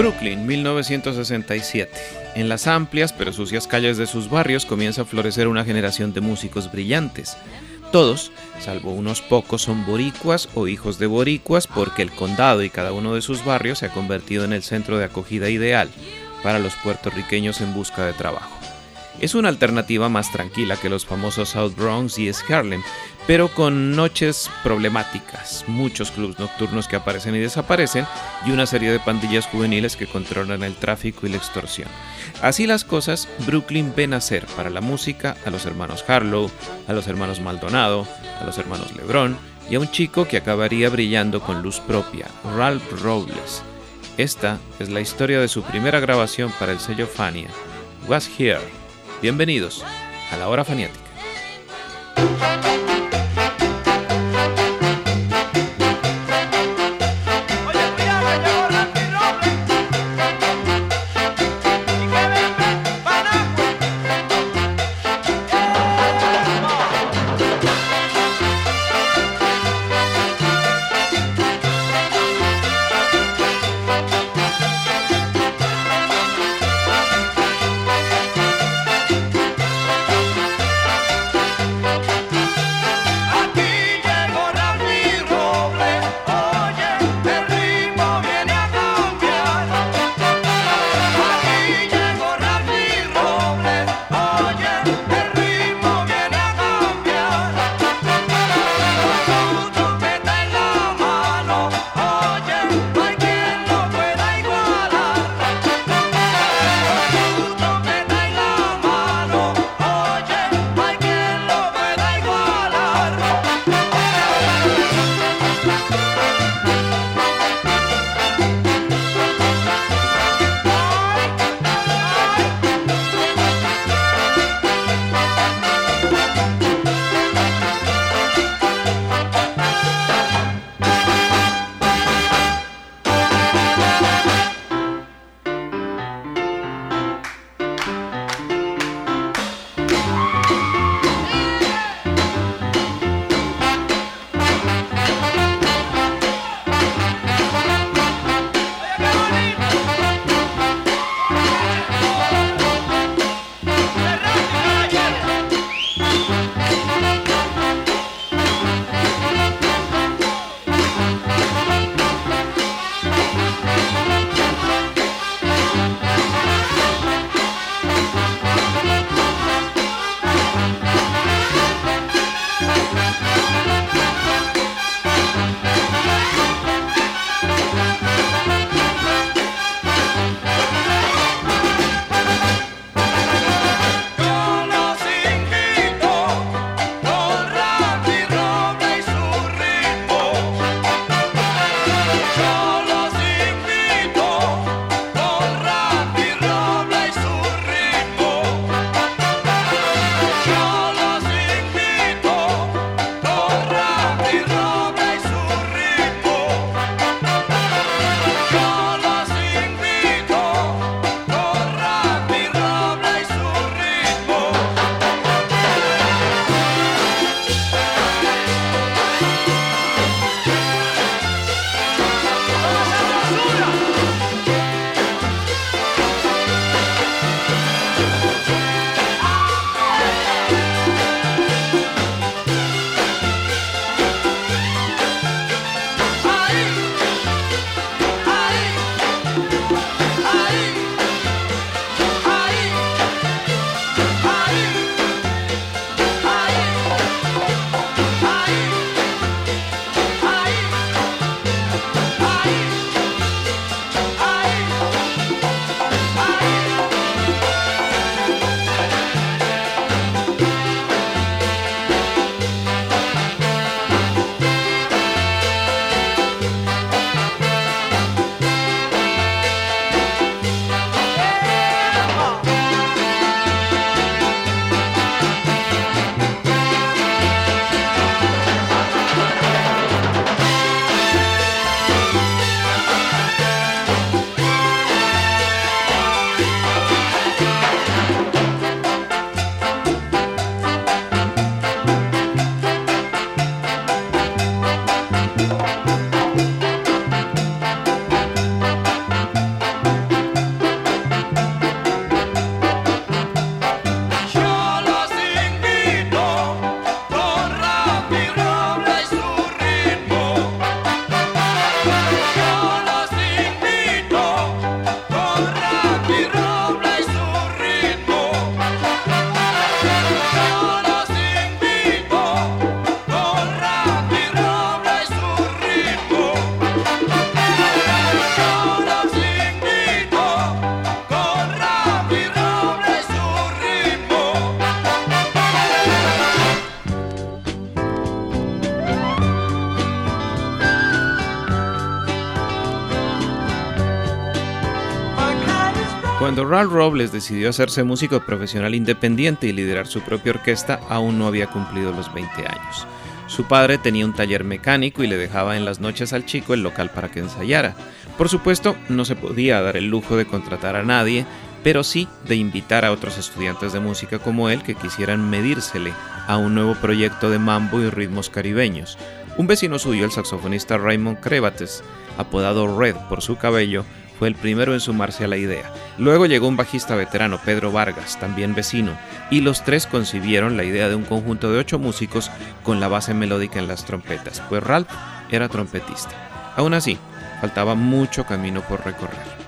Brooklyn, 1967. En las amplias pero sucias calles de sus barrios comienza a florecer una generación de músicos brillantes. Todos, salvo unos pocos, son boricuas o hijos de boricuas porque el condado y cada uno de sus barrios se ha convertido en el centro de acogida ideal para los puertorriqueños en busca de trabajo. Es una alternativa más tranquila que los famosos South Bronx y Harlem, pero con noches problemáticas, muchos clubs nocturnos que aparecen y desaparecen y una serie de pandillas juveniles que controlan el tráfico y la extorsión. Así las cosas, Brooklyn ve nacer para la música a los hermanos Harlow, a los hermanos Maldonado, a los hermanos Lebron y a un chico que acabaría brillando con luz propia, Ralph Robles. Esta es la historia de su primera grabación para el sello Fania, Was Here. Bienvenidos a la hora faniática. Robles decidió hacerse músico profesional independiente y liderar su propia orquesta, aún no había cumplido los 20 años. Su padre tenía un taller mecánico y le dejaba en las noches al chico el local para que ensayara. Por supuesto, no se podía dar el lujo de contratar a nadie, pero sí de invitar a otros estudiantes de música como él que quisieran medírsele a un nuevo proyecto de mambo y ritmos caribeños. Un vecino suyo, el saxofonista Raymond Crevates, apodado Red por su cabello, fue el primero en sumarse a la idea. Luego llegó un bajista veterano, Pedro Vargas, también vecino, y los tres concibieron la idea de un conjunto de ocho músicos con la base melódica en las trompetas, pues Ralph era trompetista. Aún así, faltaba mucho camino por recorrer.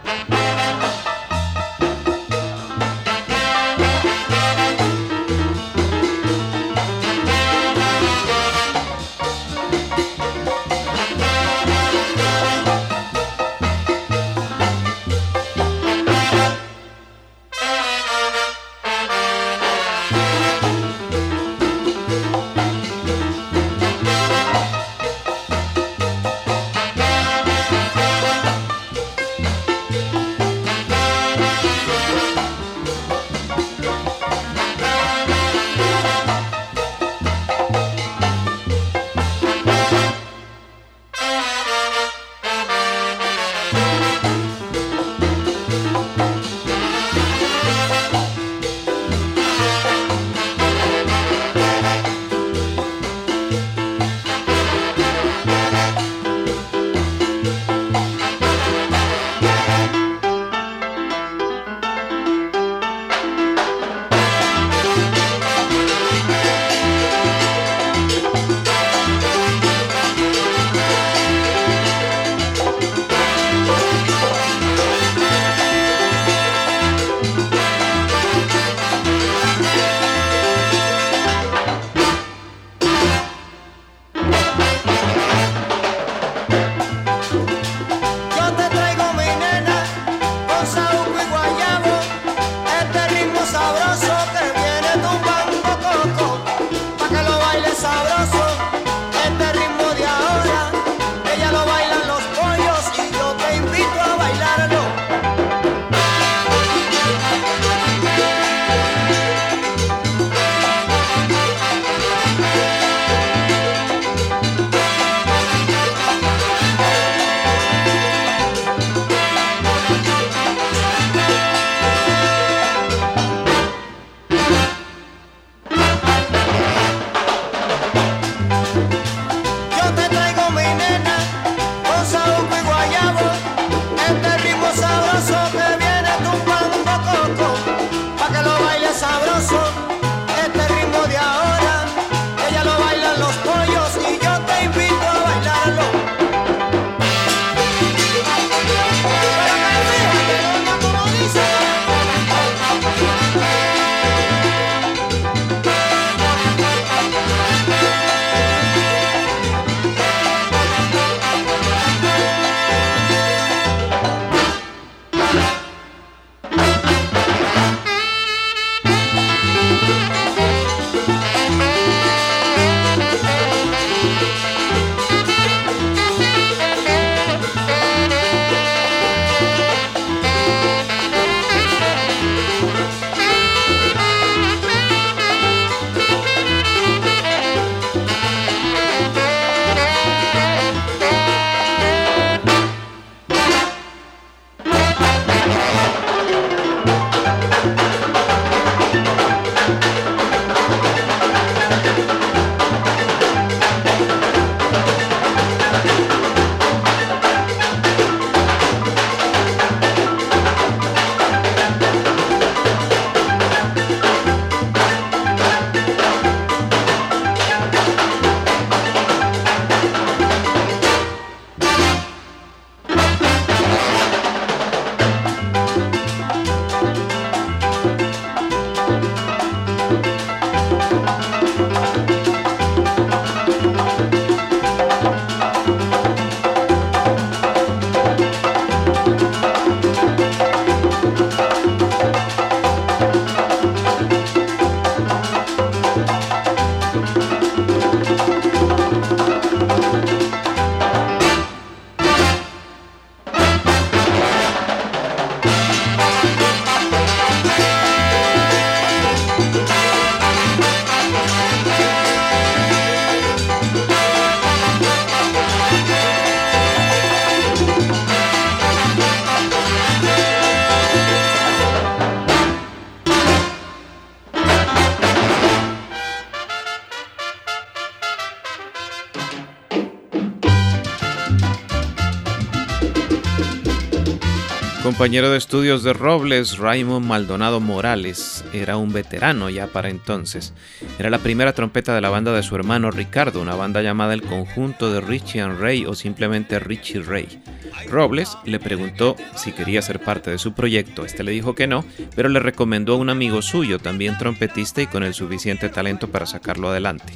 Compañero de estudios de Robles, Raymond Maldonado Morales, era un veterano ya para entonces. Era la primera trompeta de la banda de su hermano Ricardo, una banda llamada el Conjunto de Richie and Ray o simplemente Richie Ray. Robles le preguntó si quería ser parte de su proyecto. Este le dijo que no, pero le recomendó a un amigo suyo, también trompetista y con el suficiente talento para sacarlo adelante.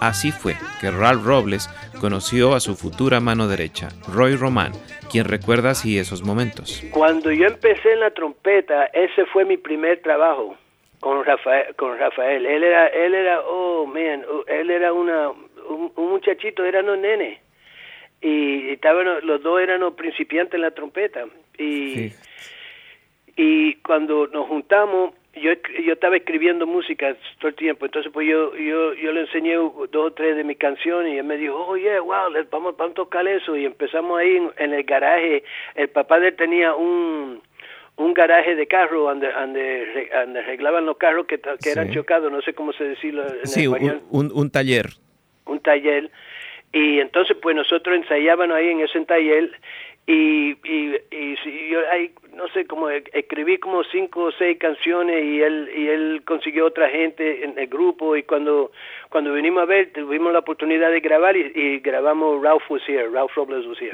Así fue que Ralph Robles conoció a su futura mano derecha, Roy Román, quien recuerda así esos momentos. Cuando yo empecé en la trompeta, ese fue mi primer trabajo con Rafael. Con Rafael. Él era, él era, oh man, él era una, un, un muchachito, eran un nene y estaban los dos eran los principiantes en la trompeta y y cuando nos juntamos yo yo estaba escribiendo música todo el tiempo entonces pues yo yo yo le enseñé dos o tres de mis canciones y él me dijo oh yeah wow vamos vamos a tocar eso y empezamos ahí en, en el garaje el papá de él tenía un un garaje de carro donde, donde, donde arreglaban los carros que, que eran Sí. chocados, no sé cómo se decirlo en Sí, español, un, un- un taller. un taller. Y entonces pues nosotros ensayábamos ahí en ese taller y, y, y si yo ahí, no sé, como e- escribí como cinco o seis canciones y él y él consiguió otra gente en el grupo y cuando cuando vinimos a ver tuvimos la oportunidad de grabar y, y grabamos Ralph Was Here, Ralph Robles Was Here.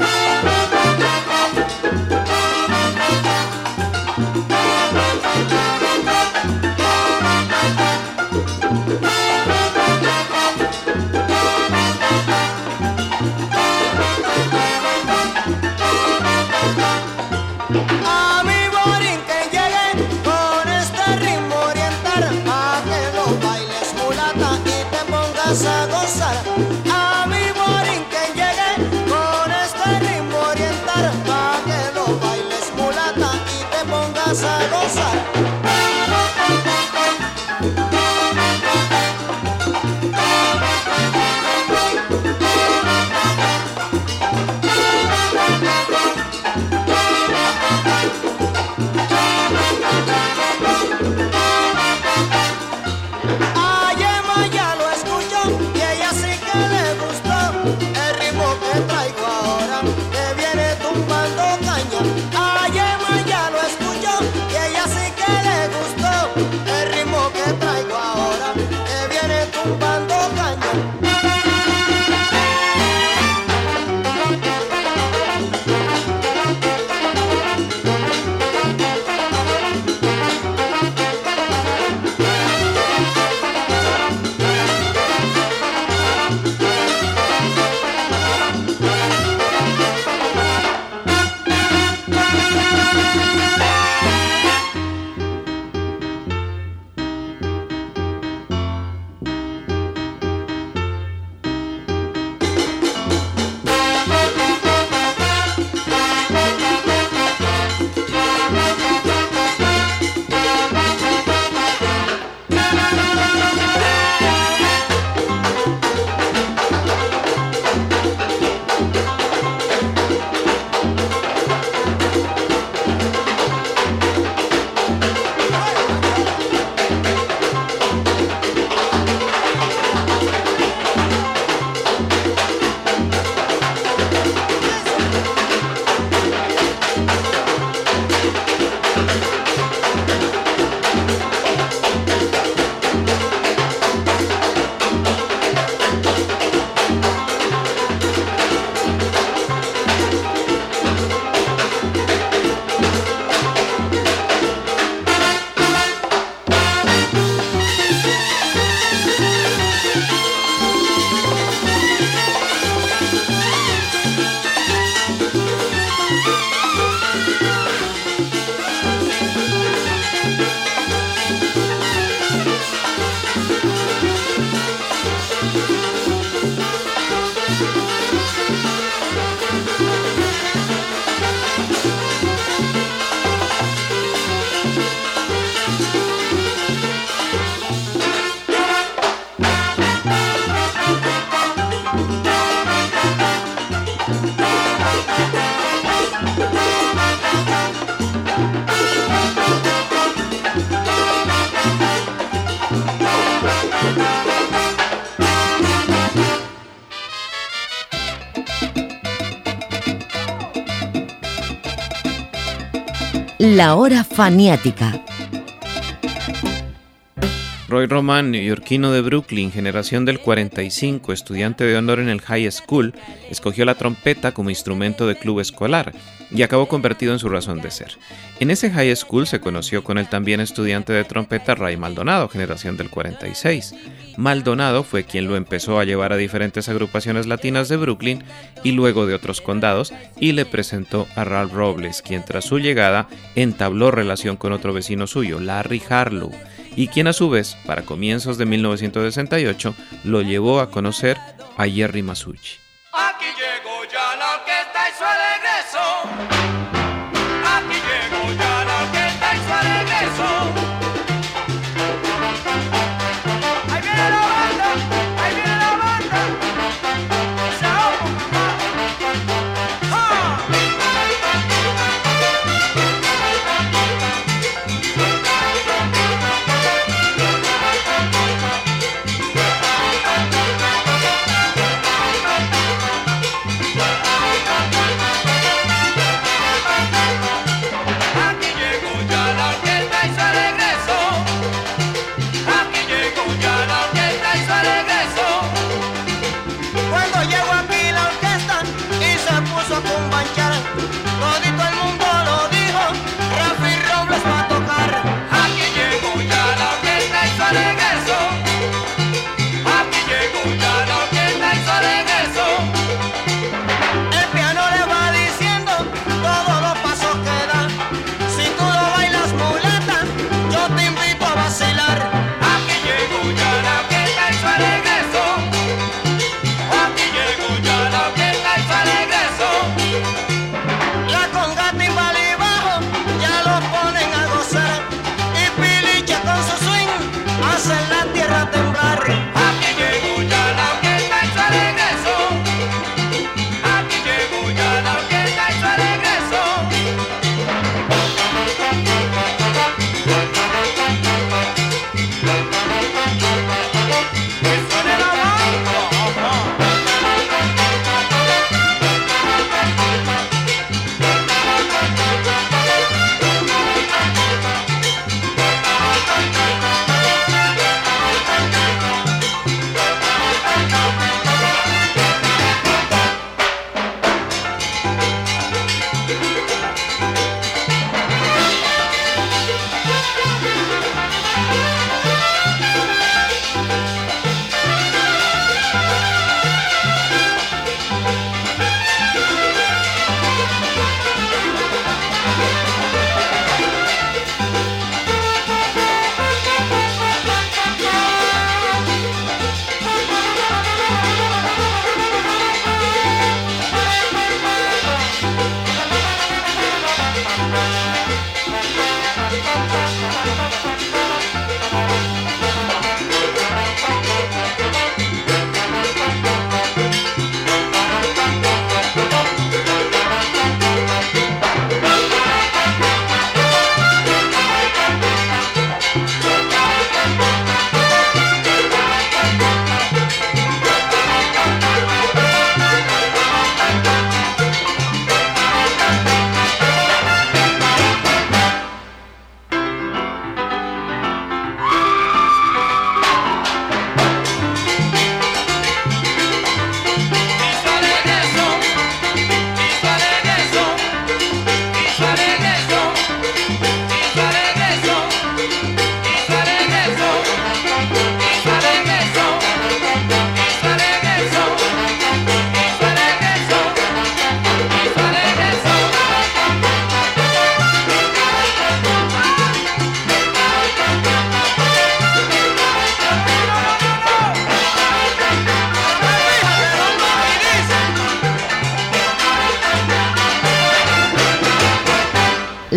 La hora faniática. Roy Roman, neoyorquino de Brooklyn, generación del 45, estudiante de honor en el high school, escogió la trompeta como instrumento de club escolar y acabó convertido en su razón de ser. En ese high school se conoció con el también estudiante de trompeta Ray Maldonado, generación del 46. Maldonado fue quien lo empezó a llevar a diferentes agrupaciones latinas de Brooklyn y luego de otros condados y le presentó a Ralph Robles, quien tras su llegada entabló relación con otro vecino suyo, Larry Harlow y quien a su vez, para comienzos de 1968, lo llevó a conocer a Jerry Masucci. Aquí llegó ya la orquesta y su regreso.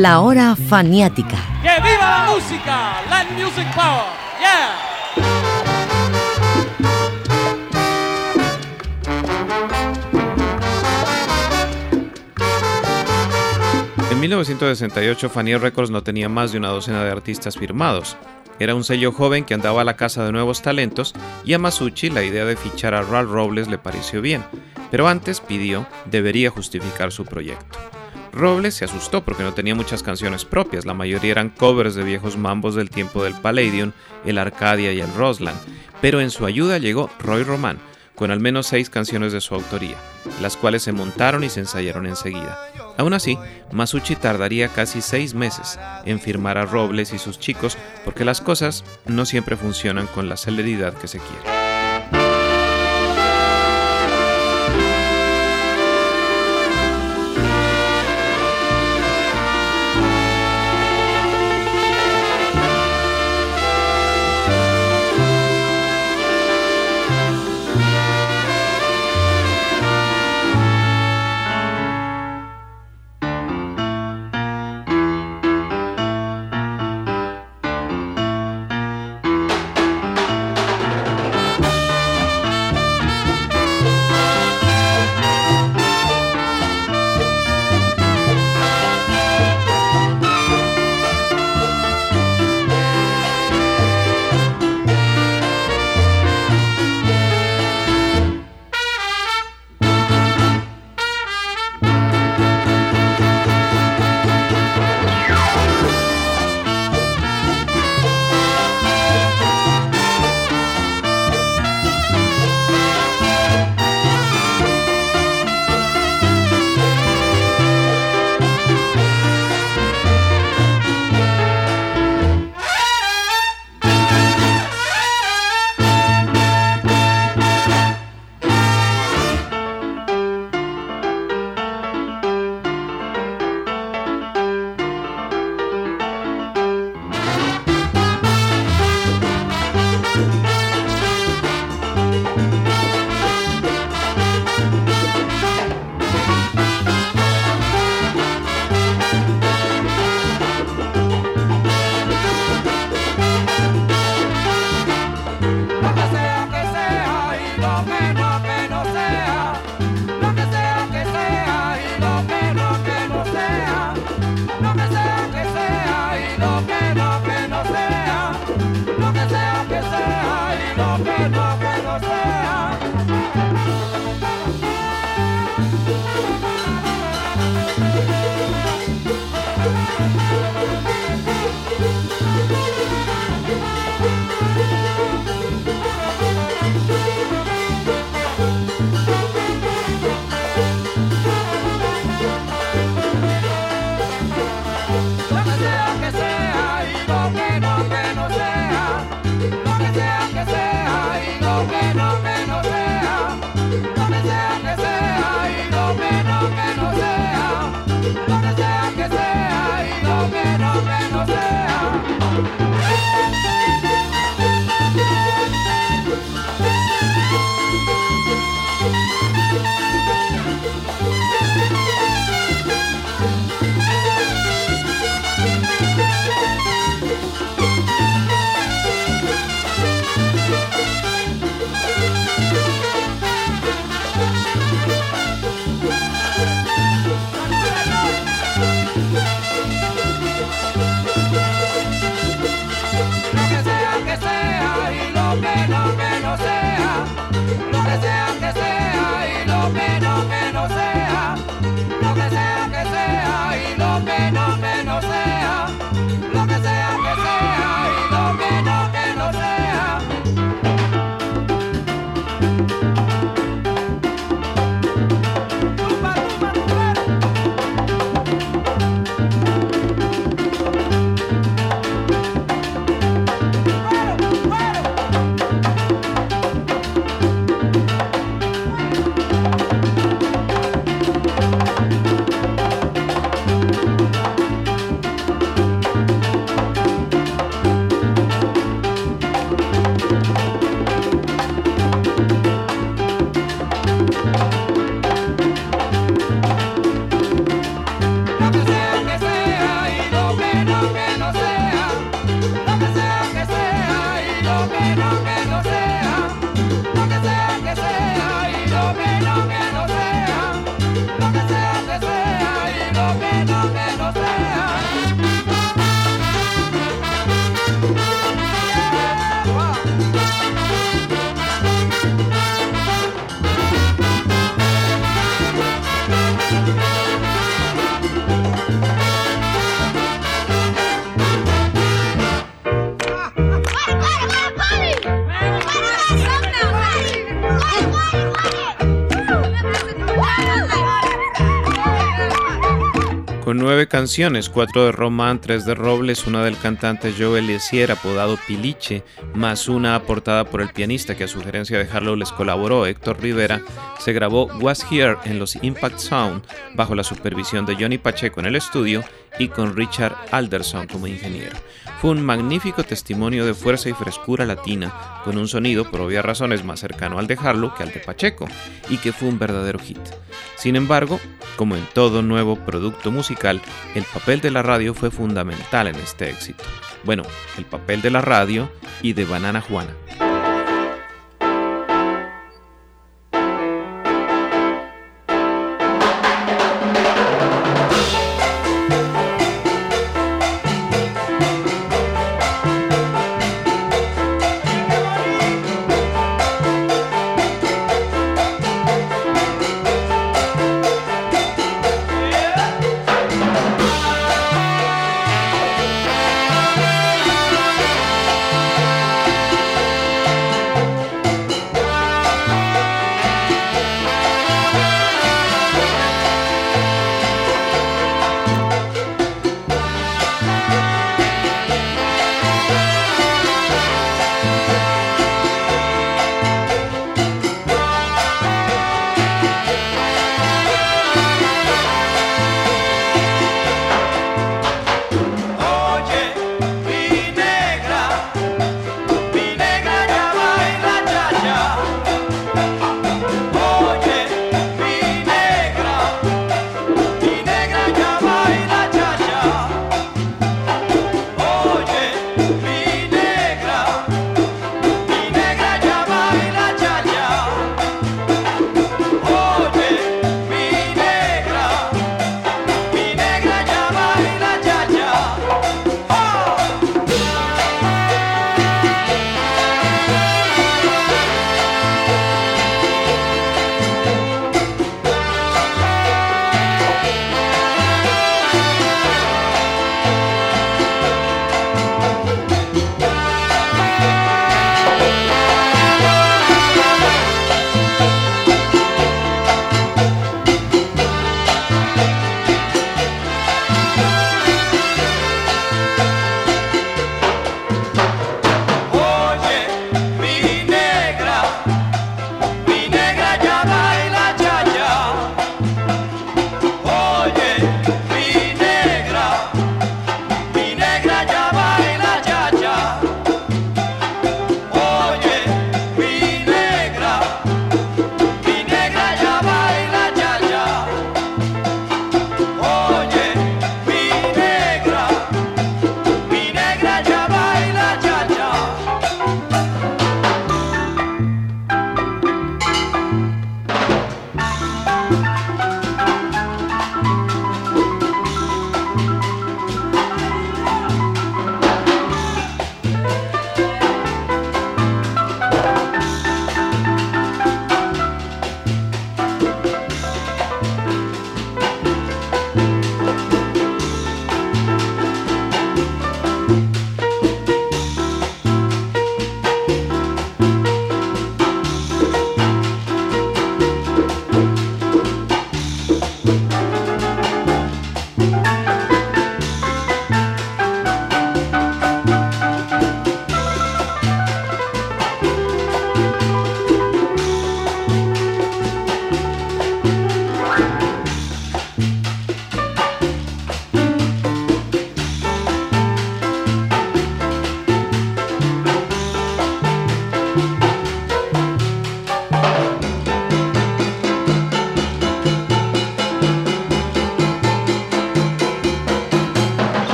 La hora faniática. ¡Que viva la música! Latin Music Power. Yeah. En 1968 Fania Records no tenía más de una docena de artistas firmados. Era un sello joven que andaba a la casa de nuevos talentos y a Masucci la idea de fichar a Ralph Robles le pareció bien, pero antes pidió debería justificar su proyecto. Robles se asustó porque no tenía muchas canciones propias, la mayoría eran covers de viejos mambos del tiempo del Palladium, el Arcadia y el Rosland, pero en su ayuda llegó Roy Román, con al menos seis canciones de su autoría, las cuales se montaron y se ensayaron enseguida. Aún así, Masucci tardaría casi seis meses en firmar a Robles y sus chicos porque las cosas no siempre funcionan con la celeridad que se quiere. Nueve canciones, cuatro de Román, tres de Robles, una del cantante Joe Eliezer, apodado Piliche, más una aportada por el pianista que a sugerencia de Harlow les colaboró, Héctor Rivera, se grabó Was Here en los Impact Sound bajo la supervisión de Johnny Pacheco en el estudio y con Richard Alderson como ingeniero. Fue un magnífico testimonio de fuerza y frescura latina, con un sonido por obvias razones más cercano al de Harlow que al de Pacheco, y que fue un verdadero hit. Sin embargo, como en todo nuevo producto musical, el papel de la radio fue fundamental en este éxito. Bueno, el papel de la radio y de Banana Juana.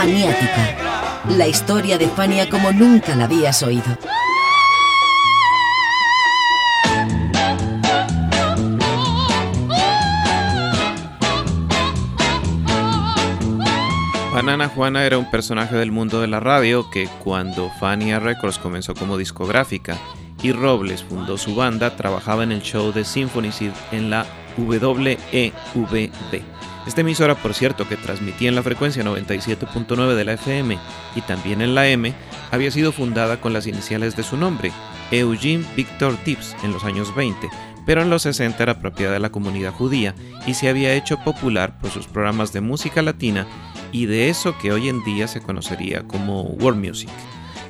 Faniática. La historia de Fania como nunca la habías oído. Banana Juana era un personaje del mundo de la radio que cuando Fania Records comenzó como discográfica y Robles fundó su banda, trabajaba en el show de Symphony en la WEVD. Esta emisora, por cierto, que transmitía en la frecuencia 97.9 de la FM y también en la M, había sido fundada con las iniciales de su nombre, Eugene Victor Tips, en los años 20, pero en los 60 era propiedad de la comunidad judía y se había hecho popular por sus programas de música latina y de eso que hoy en día se conocería como world music.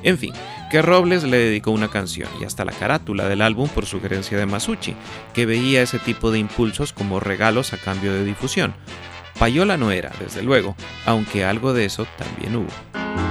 En fin, que Robles le dedicó una canción y hasta la carátula del álbum por sugerencia de Masucci, que veía ese tipo de impulsos como regalos a cambio de difusión. Payola no era, desde luego, aunque algo de eso también hubo.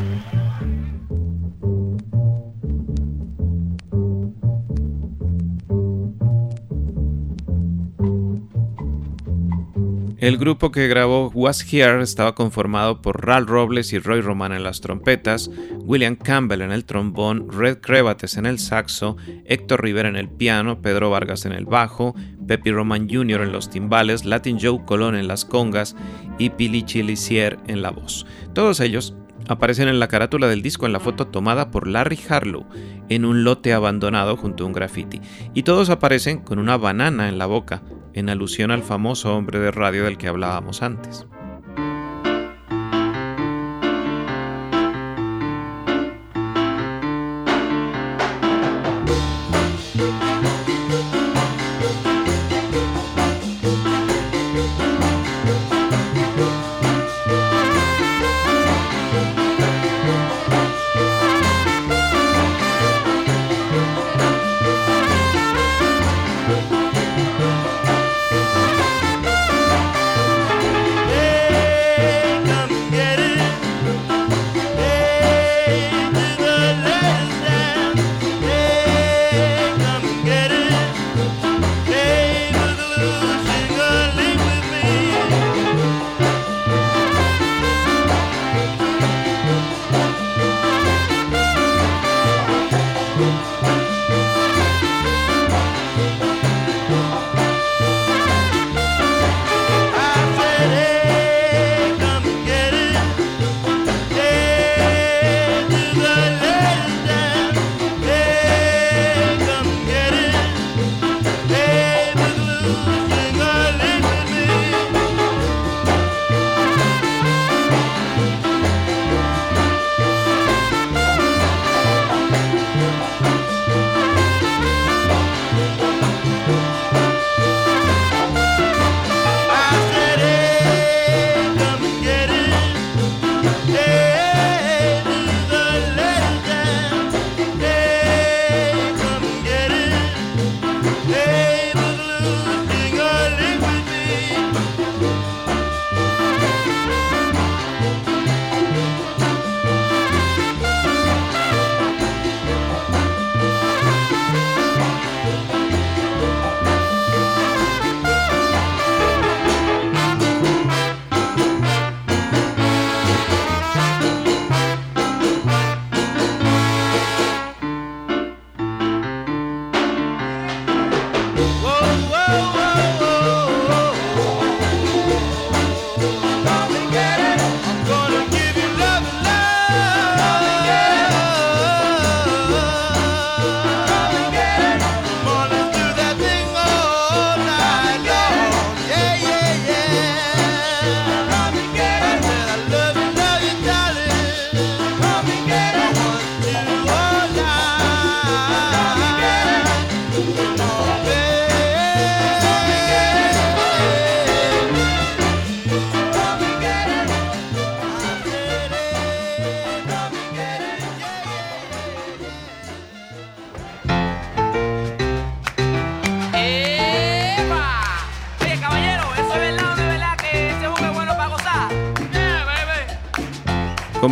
El grupo que grabó Was Here estaba conformado por Ral Robles y Roy Roman en las trompetas, William Campbell en el trombón, Red Crevates en el saxo, Héctor Rivera en el piano, Pedro Vargas en el bajo, Pepe Roman Jr. en los timbales, Latin Joe Colón en las congas y Pili Chilicier en la voz. Todos ellos aparecen en la carátula del disco en la foto tomada por Larry Harlow en un lote abandonado junto a un graffiti. Y todos aparecen con una banana en la boca, en alusión al famoso hombre de radio del que hablábamos antes.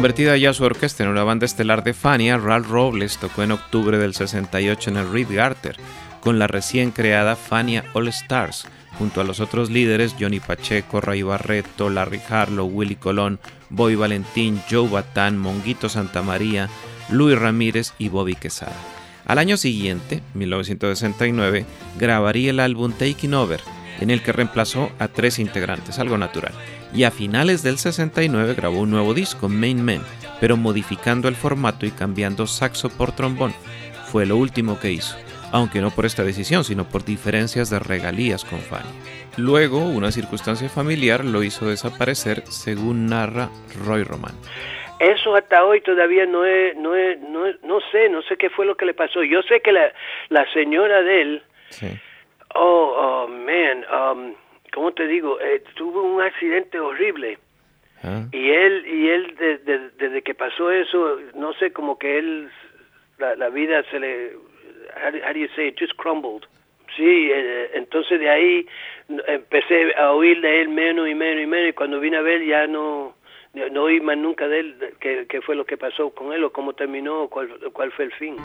Convertida ya su orquesta en una banda estelar de Fania, Ralph Robles tocó en octubre del 68 en el Reed Garter con la recién creada Fania All Stars, junto a los otros líderes Johnny Pacheco, Ray Barreto, Larry Harlow, Willy Colón, Bobby Valentín, Joe Batán, Monguito Santamaría, Luis Ramírez y Bobby Quesada. Al año siguiente, 1969, grabaría el álbum Taking Over, en el que reemplazó a tres integrantes, algo natural. Y a finales del 69 grabó un nuevo disco, Main Men, pero modificando el formato y cambiando saxo por trombón. Fue lo último que hizo, aunque no por esta decisión, sino por diferencias de regalías con Fanny. Luego, una circunstancia familiar lo hizo desaparecer, según narra Roy Roman. Eso hasta hoy todavía no es, no es, no es- no sé, no sé qué fue lo que le pasó. Yo sé que la, la señora de él, Sí. oh, oh, man, um, ¿cómo te digo? Eh, tuvo un accidente horrible. Ah, Y él, y él de- de- desde que pasó eso, no sé, como que él la, la vida se le, how, do- how do you say, it? just crumbled. Sí, eh, entonces de ahí empecé a oír de él menos y menos y menos y cuando vine a ver ya no, no, oí más nunca de él qué fue lo que pasó con él o cómo terminó o cuál, cuál fue el fin.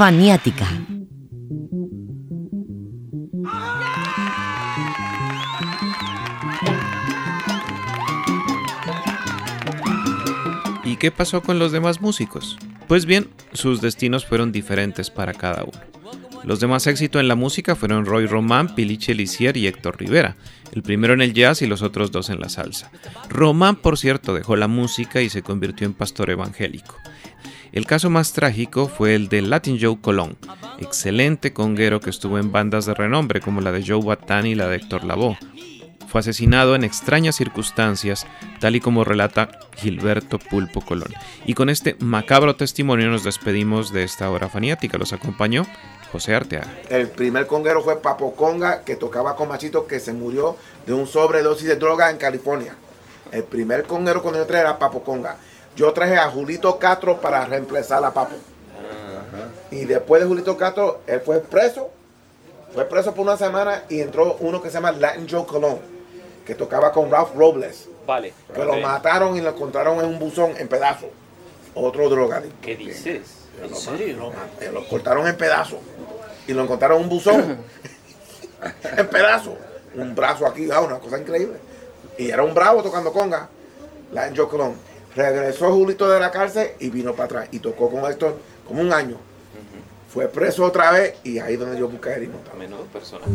Faniática. ¿Y qué pasó con los demás músicos? Pues bien, sus destinos fueron diferentes para cada uno. Los de más éxito en la música fueron Roy Román, Piliche Lisier y Héctor Rivera, el primero en el jazz y los otros dos en la salsa. Román, por cierto, dejó la música y se convirtió en pastor evangélico. El caso más trágico fue el de Latin Joe Colón, excelente conguero que estuvo en bandas de renombre como la de Joe Batán y la de Héctor Lavoe. Fue asesinado en extrañas circunstancias, tal y como relata Gilberto Pulpo Colón. Y con este macabro testimonio nos despedimos de esta hora faniática. Los acompañó José Arteaga. El primer conguero fue Papo Conga, que tocaba con Machito, que se murió de un sobredosis de droga en California. El primer conguero yo traje era Papo Conga. Yo traje a Julito Castro para reemplazar a Papo. Y después de Julito Castro, él fue preso. Fue preso por una semana y entró uno que se llama Latin Joe Colón, que tocaba con Ralph Robles. Vale. Que lo mataron y lo encontraron en un buzón en pedazos. Otro drogadicto. ¿Qué dices? ¿En Lo- serio? Lo, lo cortaron en pedazos. Y lo encontraron en un buzón. en pedazos. Un brazo aquí, ah, una cosa increíble. Y era un bravo tocando conga. La en Joe Colón. Regresó Julito de la cárcel y vino para atrás. Y tocó con esto como un año. Fue preso otra vez y ahí donde yo busqué el himno. Menudo personaje.